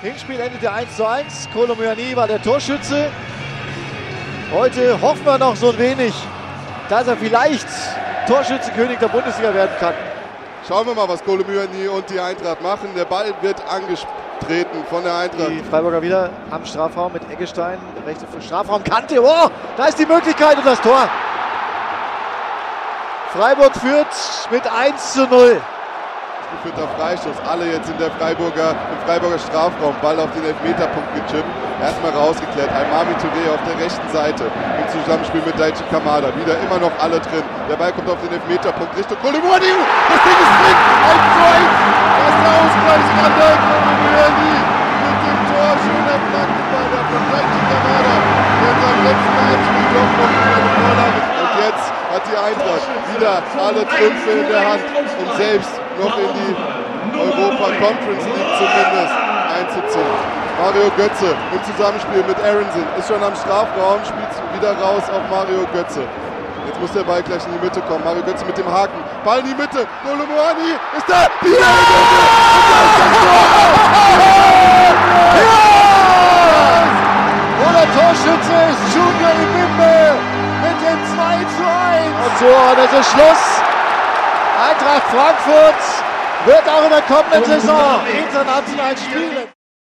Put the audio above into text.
Hinspiel endete 1 zu 1. Kolomyani war der Torschütze. Heute hoffen wir noch so ein wenig, dass er vielleicht Torschützenkönig der Bundesliga werden kann. Schauen wir mal, was Kolomyani und die Eintracht machen. Der Ball wird angetreten von der Eintracht. Die Freiburger wieder am Strafraum mit Eggestein. Rechte für Strafraumkante. Oh, da ist die Möglichkeit und das Tor. Freiburg führt mit 1 zu 0 geführter Freistoß. Alle jetzt in der Freiburger, im Freiburger Strafraum. Ball auf den Elfmeterpunkt gechippt. Erstmal rausgeklärt. Almami Touré auf der rechten Seite. Im Zusammenspiel mit Daichi Kamada. Wieder immer noch alle drin. Der Ball kommt auf den Elfmeterpunkt Richtung Kolumani. Das Ding ist drin. 1 zu 1. Das ist der Ausgleich Kolumani. Mit dem Tor. Schöner Flankenball von Daichi Kamada. Der in seinem letzten Heimspiel doch noch eine Vorlage. Und jetzt hat die Eintracht wieder alle Trümpfe in der Hand, um selbst noch in die Europa Conference League zumindest einzuziehen. Mario Götze im Zusammenspiel mit Aronson ist schon am Strafraum, spielt wieder raus auf Mario Götze. Jetzt muss der Ball gleich in die Mitte kommen. Mario Götze mit dem Haken. Ball in die Mitte. Golomoani ist da. Die ja! ja! Oder Torschütze ist Junior Ibimbe mit dem 2 zu 1. Und so, das ist Schluss. Eintracht Frankfurt wird auch in der kommenden Saison international spielen.